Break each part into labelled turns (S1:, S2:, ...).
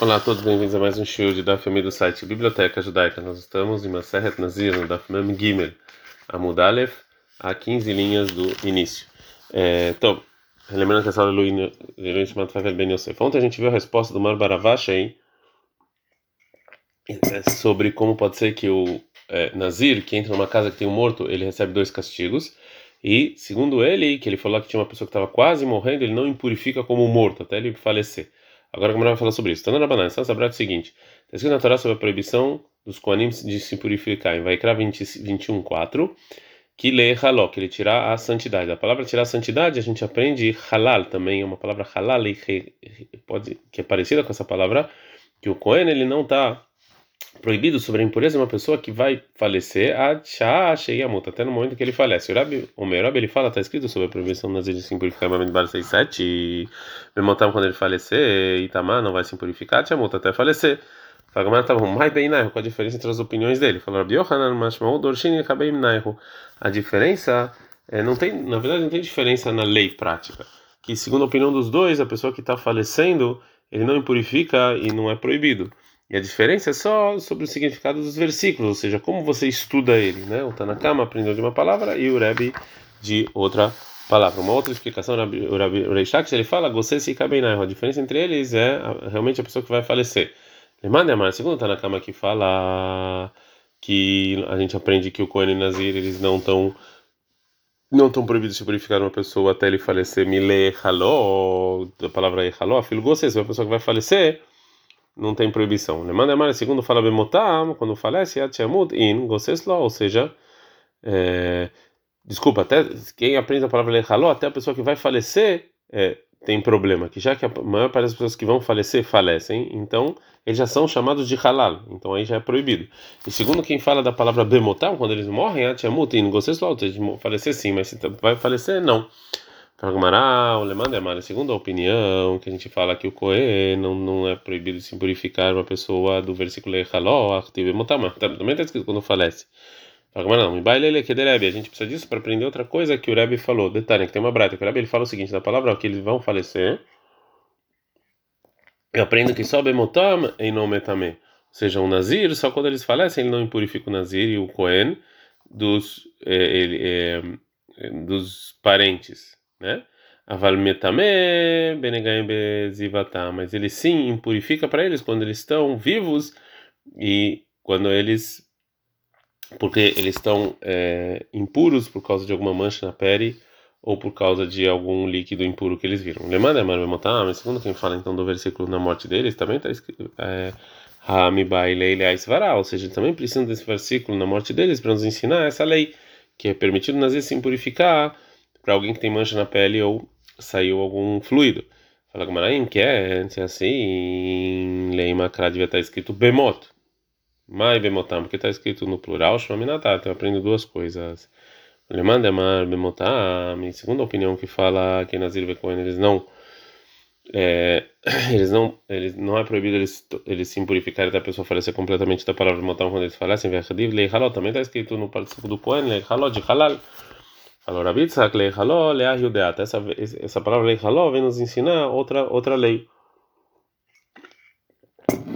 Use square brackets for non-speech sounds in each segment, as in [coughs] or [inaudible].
S1: Olá a todos, bem-vindos a mais um show de Daf do site Biblioteca Judaica. Nós estamos em Maseret Nazir, no Daf Mem Gimel, Amud Aleph, a 15 linhas do início. É, então, lembrando que essa aula é chamada Favel Ben Yosef. Ontem a gente viu a resposta do Mar Baravash aí é, sobre como pode ser que o é, Nazir, que entra numa casa que tem um morto, ele recebe dois castigos. E, segundo ele, que ele falou que tinha uma pessoa que estava quase morrendo, ele não impurifica como morto, até ele falecer. Agora como vai falar sobre isso. Na Rabanan, está sabrado o seguinte: está escrito na Torá sobre a proibição dos Koanim de se purificar, em Vaikra 21, 4, que lê haló, que ele tirar a santidade. A palavra tirar a santidade, a gente aprende halal também, é uma palavra halal, pode, que é parecida com essa palavra, que o Kohen ele não está proibido sobre a impureza de uma pessoa que vai falecer a multa até no momento que ele falece. O Rabi, o meu Rabi, ele fala, está escrito sobre a proibição das de se purificar em Bar 67 e Memotam quando ele falecer, Itamar não vai se purificar, multa até falecer. Fagmar estava mais bem nairo, qual a diferença entre as opiniões dele? Falou Rabi Yohanan, Mashmau, Dorshin e nairo. A diferença, é, não tem, na verdade não tem diferença na lei prática. Que segundo a opinião dos dois, a pessoa que está falecendo, ele não impurifica e não é proibido. E a diferença é só sobre o significado dos versículos, ou seja, como você estuda ele, né? O Tanakama aprendeu de uma palavra e o Rebbe de outra palavra. Uma outra explicação, o Rebbe Reishak, ele fala, você se bem A diferença entre eles é realmente a pessoa que vai falecer. Lemanda Amar, segundo o Tanakama que fala que a gente aprende que o Kohen e Nazir, eles não estão não estão proibidos de purificar uma pessoa até ele falecer. Mile haló, a palavra haló, filho se uma pessoa que vai falecer não tem proibição. Lemanda Amar, segundo fala Bemotam, quando falece, Yatchamut in Goseslo, ou seja, é, desculpa, até quem aprende a palavra Lechaló, até a pessoa que vai falecer é, tem problema, que já que a maior parte das pessoas que vão falecer falecem, então eles já são chamados de halal, então aí já é proibido. E segundo quem fala da palavra bemotam, quando eles morrem, Yatchamut in Goseslo, ou seja, falecer sim, mas se vai falecer, não. Fala o segundo a opinião, que a gente fala que o Kohen não, não é proibido se purificar uma pessoa do versículo Echaló, também está escrito quando falece. Fala não, me baile que Rebbe, a gente precisa disso para aprender outra coisa que o Rebbe falou. Detalhe, que tem uma brata, que o Rebbe ele fala o seguinte, na palavra que eles vão falecer, eu aprendo que só Bemotam em nome também. Ou seja, um Nazir, só quando eles falecem, ele não impurifica o Nazir e o Kohen dos, eh, ele, eh, dos parentes né? Avalmetame benegaim bezivatá, mas ele sim impurifica para eles quando eles estão vivos e quando eles porque eles estão é, impuros por causa de alguma mancha na pele ou por causa de algum líquido impuro que eles viram. Lemanda Marmemotam, mas segundo quem fala então do versículo na morte deles, também está escrito é, ou seja, também precisam desse versículo na morte deles para nos ensinar essa lei que é permitido nas vezes se impurificar para alguém que tem mancha na pele ou saiu algum fluido. Fala com Maraim, que é, assim, em Lei Makra devia estar escrito Bemot. Mai Bemotam, porque está escrito no plural, Shmaminatá. Então eu aprendo duas coisas. Lemandemar Bemotam, segundo a opinião que fala que Nazir Vekoen, eles não. É, [coughs] eles não eles não é proibido eles eles se impurificarem da pessoa falecer completamente da palavra motam quando eles falecem verdiv lei halal também está escrito no participo do poema lei halal de halal Essa, essa palavra Leichaló vem nos ensinar outra, outra lei.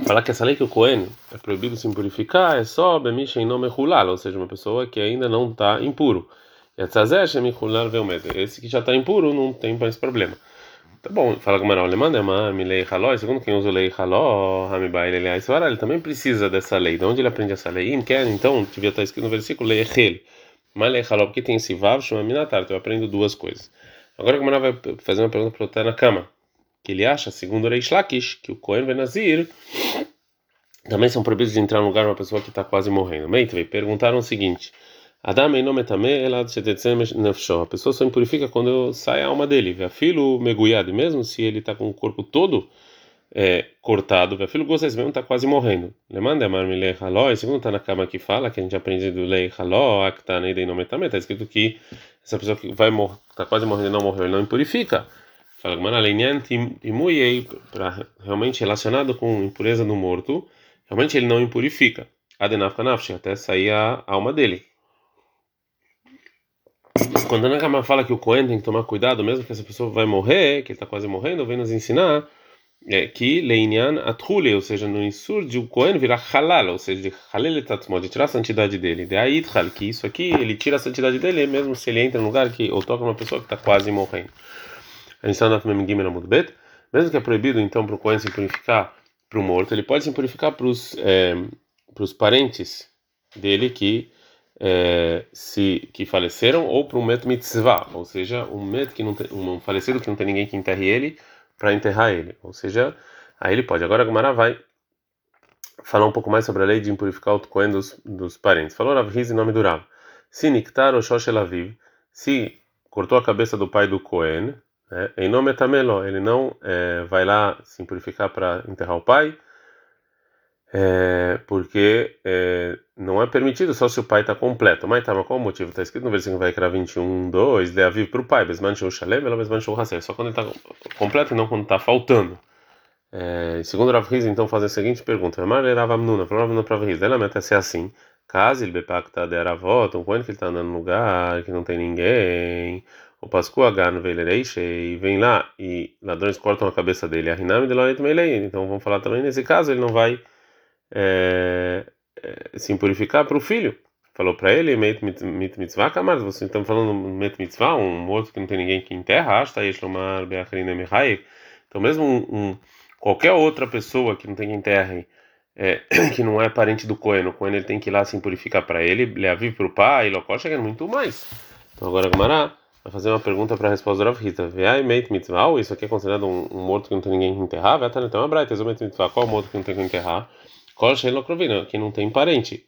S1: Falar que essa lei que o Cohen é proibido se purificar é só Bemisha em nome Hulal, ou seja, uma pessoa que ainda não está impuro. Esse que já está impuro não tem mais problema. Tá bom, fala com o Maral, lei haló, segundo quem usa o lei haló, Hamibai, ele também precisa dessa lei. De onde ele aprende essa lei? Então, devia estar escrito no versículo, lei Malechaló, porque tem esse vav. Então eu aprendo duas coisas. Agora como ela vai fazer uma pergunta para o na cama, que ele acha, segundo o Reish Lakish, que o Cohen Benazir também são proibidos de entrar no lugar de uma pessoa que está quase morrendo. Meitvei perguntaram o seguinte: Adam nome também ela A pessoa só impurifica quando sai a alma dele. Filo meguyado, mesmo se ele está com o corpo todo é, cortado, filho gosta mesmo está quase morrendo. Lemanda amar me lei haló, segundo está na cama que fala, que a gente aprende do lei haló, acta neidei nome também, está escrito que essa pessoa que vai está quase morrendo e não morreu, ele não impurifica. Fala lenhan timuyei, para realmente relacionado com impureza do morto, realmente ele não impurifica. Adenafka até sair a alma dele. Quando a Nakama fala que o Cohen tem que tomar cuidado, mesmo que essa pessoa vai morrer, que ele está quase morrendo, vem nos ensinar é, que leinian atrule, ou seja, no insur de Cohen virar halal, ou seja, de halal tatzmo, de tirar a santidade dele. De aí, que isso aqui, ele tira a santidade dele, mesmo se ele entra num lugar que, ou toca uma pessoa que está quase morrendo. A gente está na Mudbet, mesmo que é proibido então para o Cohen se purificar para o morto, ele pode se purificar para os é, parentes dele que é, se que faleceram ou para um met mitzvah, ou seja, um met que não tem, um falecido que não tem ninguém que enterre ele para enterrar ele, ou seja, aí ele pode. Agora a Gumara vai falar um pouco mais sobre a lei de impurificar o Kohen dos, dos parentes. Falou Rav Riz em nome do Rav. Se Niktar Aviv, se cortou a cabeça do pai do Kohen, né, em nome Tamelo, ele não é, vai lá se purificar para enterrar o pai, é, porque é, não é permitido só se o pai está completo. Mas tá, mas qual o motivo? Está escrito no versículo vai criar 21, 2, de aviv para o pai, só quando ele está completo e não quando está faltando. É, segundo Rav Riz, então, faz a seguinte pergunta: Amar Rav Amnuna, ela mete ser assim. Caso ele bepacta de Aravot, quando que ele está andando num lugar que não tem ninguém, o Pascu Agan Veilereixe, e vem lá e ladrões cortam a cabeça dele, a Rinami de Loret Meilei. Então vamos falar também nesse caso, ele não vai é, é, se purificar para o filho. Falou para ele, mit mitzvah, kamar, você está falando mit mitzvah, um morto que não tem ninguém que enterra, asta yeshlomar beacharina mihai. Então mesmo um, um, qualquer outra pessoa que não tem que enterre, é, [clears throat] que não é parente do Cohen, o Cohen ele tem que ir lá se purificar para ele, levar para o pai, e chega muito mais. Então agora Gamará vai fazer uma pergunta para a resposta do Rav. Veai meit mitzvah, isso aqui é considerado um, um, morto que não tem ninguém que enterrar? Vai estar então uma braita, qual morto que não tem que enterrar? Que não tem parente.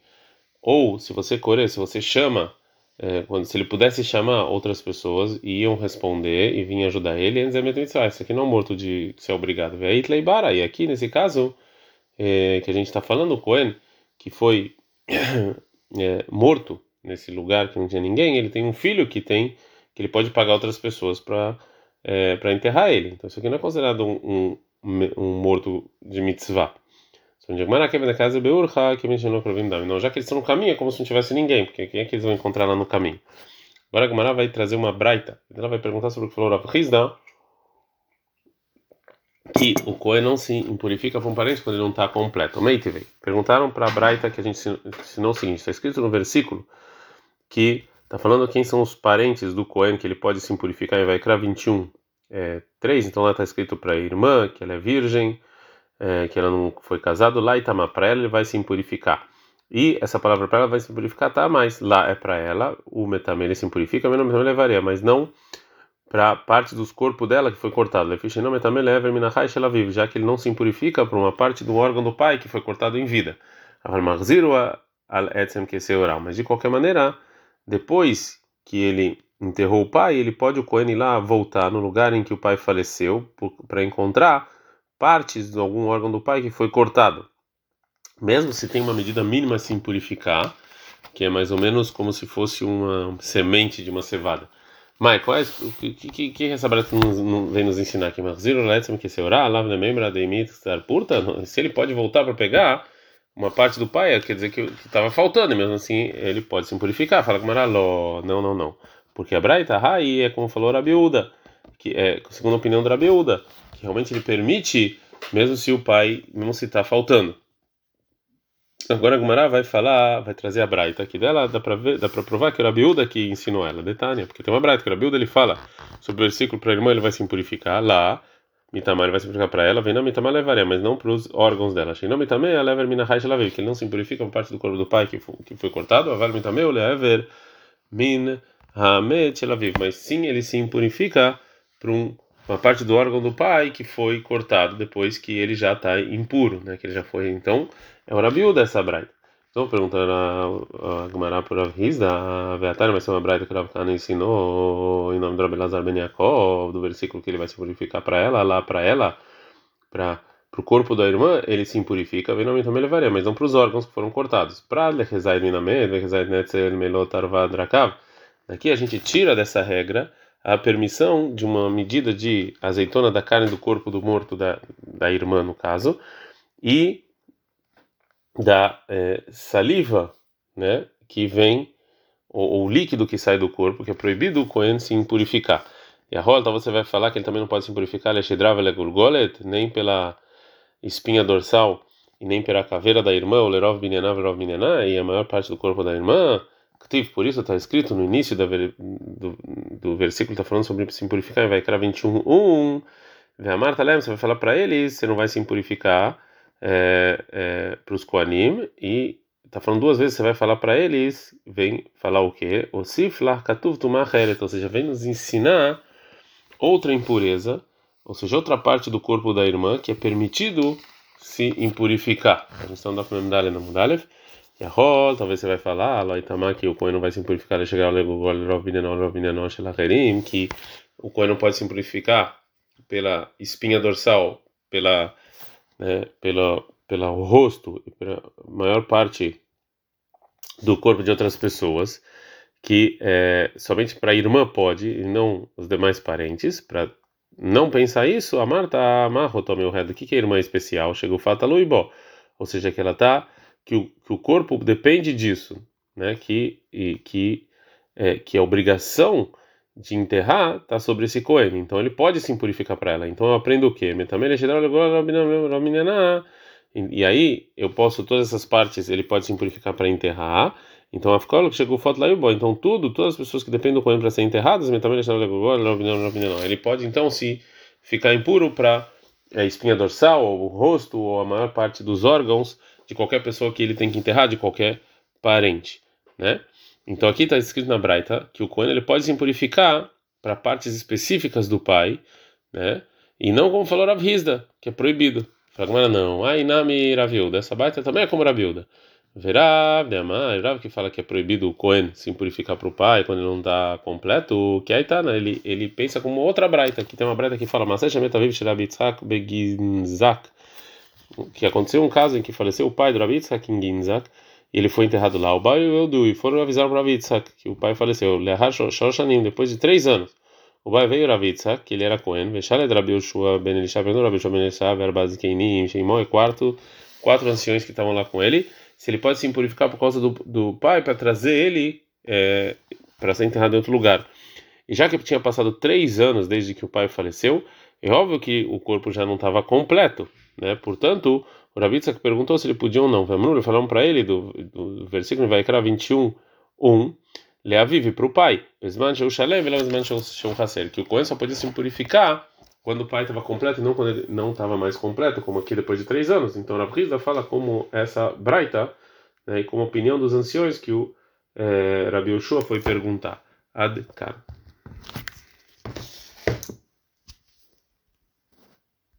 S1: Ou, se você correr, se você chama, é, quando, se ele pudesse chamar outras pessoas, iam responder e vir ajudar ele, antes é Isso aqui não é um morto de ser obrigado. E aqui, nesse caso, é, que a gente está falando, o Cohen, que foi [coughs] é, morto nesse lugar que não tinha ninguém, ele tem um filho que tem, que ele pode pagar outras pessoas para é, para enterrar ele. Então, isso aqui não é considerado um, um, um morto de mitzvah. Não, já que eles estão no caminho, é como se não tivesse ninguém, porque quem é que eles vão encontrar lá no caminho? Agora a Gemara vai trazer uma braita, ela vai perguntar sobre o que falou Rav Hizda, que o Cohen não se impurifica para um parente quando ele não está completo. Perguntaram para a braita que a gente ensinou o seguinte, está escrito no versículo que está falando quem são os parentes do Cohen que ele pode se impurificar em Vaikra 21, é, 3, então lá está escrito para a irmã, que ela é virgem, é, que ela não foi casado, lá Itamar, para ela ele vai se impurificar. E essa palavra para ela vai se purificar, tá? Mas lá é para ela, o metamê ele se impurifica, mas não levaria, mas não para parte dos corpos dela que foi cortado. não metamê leva ela vive, já que ele não se impurifica para uma parte do órgão do pai que foi cortado em vida. Mas de qualquer maneira, depois que ele enterrou o pai, ele pode o Cohen ir lá voltar no lugar em que o pai faleceu para encontrar partes de algum órgão do pai que foi cortado. Mesmo se tem uma medida mínima a se purificar, que é mais ou menos como se fosse uma semente de uma cevada. Mas qual é, o que, que, que essa breta vem nos ensinar aqui? que se orar, lembra purta, se ele pode voltar para pegar uma parte do pai, quer dizer que estava faltando, mesmo assim ele pode se purificar. Fala com Maraló, não, não, não. Porque a Braita, aí é como falou a Rabiúda, que é segundo a opinião da Rabiúda, que realmente ele permite, mesmo se o pai, mesmo se está faltando. Agora a Gumara vai falar, vai trazer a Braita aqui dela, dá para ver, dá para provar que o Rabiúda que ensinou ela, detalhe, porque tem uma Braita que o Rabiúda ele fala sobre o versículo para a irmã, ele vai se purificar lá, Mitamar vai se purificar para ela, vem não Mitamar levaria, mas não para os órgãos dela. Não Mitamar, ela levar mina ela veio, que ele não se purifica por parte do corpo do pai que foi, que foi cortado, aval Mitamar, ou lever min hamet ela vive, mas sim ele se purifica para um uma parte do órgão do pai que foi cortado depois que ele já está impuro, né? Que ele já foi. Então, é o Rabiu dessa braita. Então, perguntando a Gemara por a Beatar, mas é uma braita que o Rav ensinou em nome do Rabelazar Ben Yaakov, do versículo que ele vai se purificar para ela, lá para ela, para o corpo da irmã, ele se impurifica, vem nome também levaria, mas não para os órgãos que foram cortados. Para Lechezai Minamed, Lechezai Netzel Melot Arvad Rakav. Daqui a gente tira dessa regra a permissão de uma medida de azeitona da carne do corpo do morto da, da irmã, no caso, e da é, saliva, né, que vem, ou, ou líquido que sai do corpo, que é proibido o Cohen se impurificar. E a rolta você vai falar que ele também não pode se purificar, nem pela espinha dorsal e nem pela caveira da irmã, o lerov binyaná, lerov binyaná, e a maior parte do corpo da irmã. Por isso está escrito no início do, do versículo, está falando sobre se purificar, vai criar 21, 1. A Marta lembra, você vai falar para eles, você não vai se purificar é, é, para os Koanim, e está falando duas vezes, você vai falar para eles, vem falar o quê? O Siflar Katuv Tumacheret, ou seja, vem nos ensinar outra impureza, ou seja, outra parte do corpo da irmã que é permitido se impurificar. A gente está Daf no Mudalev. E a rol, talvez você vai falar, Loitamá, que o Cohen não vai se impurificar, chegar ao Legogol, que o Cohen não pode se impurificar pela espinha dorsal, pela, né, pela, pela rosto, pela maior parte do corpo de outras pessoas, que é, somente para a irmã pode e não os demais parentes, para não pensar isso, a Marta amarro tome o redo. O que é irmã especial? Chegou fata luibó, ou seja, que ela tá que o, que o corpo depende disso, né? Que e, que é, que a obrigação de enterrar está sobre esse coelho. Então ele pode se purificar para ela. Então eu aprendo o quê? E aí eu posso todas essas partes, ele pode se purificar para enterrar. Então a que chegou foto lá e bom. Então tudo, todas as pessoas que dependem do coelho para ser enterradas, ele pode então se ficar impuro para a espinha dorsal, ou o rosto, ou a maior parte dos órgãos de qualquer pessoa que ele tem que enterrar, de qualquer parente, né? Então aqui está escrito na Braita que o Cohen ele pode se purificar para partes específicas do pai, né? E não como falou Rav que é proibido. Fala, não, ai nami Ravilda, essa Braita também é como Ravilda. Verav, Deamar, Rav que fala que é proibido o Cohen se purificar para o pai quando ele não está completo, que aí tá, né? Ele, ele pensa como outra Braita, que tem uma Braita que fala, mas seja metaviv shirabitzak beginzak, que aconteceu um caso em que faleceu o pai do Rav Yitzhak em Ginzak, e ele foi enterrado lá. O pai e o e foram avisar o Rav Yitzhak que o pai faleceu. Depois de três anos. O pai veio o Rav Yitzhak, que ele era Cohen, Veshaled Ben Ben e quarto, quatro anciões que estavam lá com ele, se ele pode se impurificar por causa do, do pai para trazer ele é, para ser enterrado em outro lugar. E já que tinha passado três anos desde que o pai faleceu, é óbvio que o corpo já não estava completo, né? Portanto, o Ravitsak perguntou se ele podia ou não. Vemrulho falaram para ele do, do versículo vai criar 21, 1, Leavive para o pai. Que o Cohen só podia se purificar quando o pai estava completo e não quando ele não estava mais completo, como aqui depois de três anos. Então, Rizda fala como essa Braita, né, e como opinião dos anciões que o é, Rabi Yoshua foi perguntar. Ad